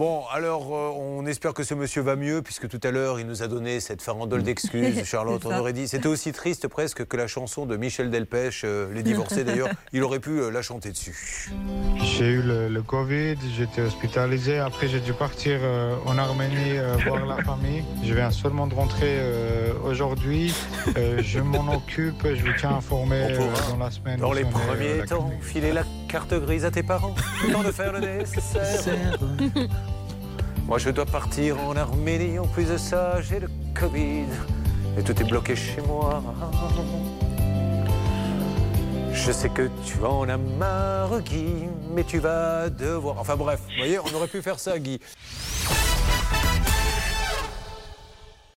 Bon, alors, euh, on espère que ce monsieur va mieux, puisque tout à l'heure, il nous a donné cette farandole d'excuses. Charlotte, on aurait dit. C'était aussi triste presque que la chanson de Michel Delpech, euh, Les Divorcés d'ailleurs. Il aurait pu euh, la chanter dessus. J'ai eu le, Covid, j'étais hospitalisé. Après, j'ai dû partir en Arménie voir la famille. Je viens seulement de rentrer aujourd'hui. je m'en occupe, je vous tiens informé dans la semaine. Dans les premiers temps, filer la carte grise à tes parents. Temps de faire le nécessaire. Moi, je dois partir en Arménie. En plus de ça, j'ai le Covid. Et tout est bloqué chez moi. Je sais que tu en as marre, Guy, mais tu vas devoir. Enfin bref, vous voyez, on aurait pu faire ça, Guy.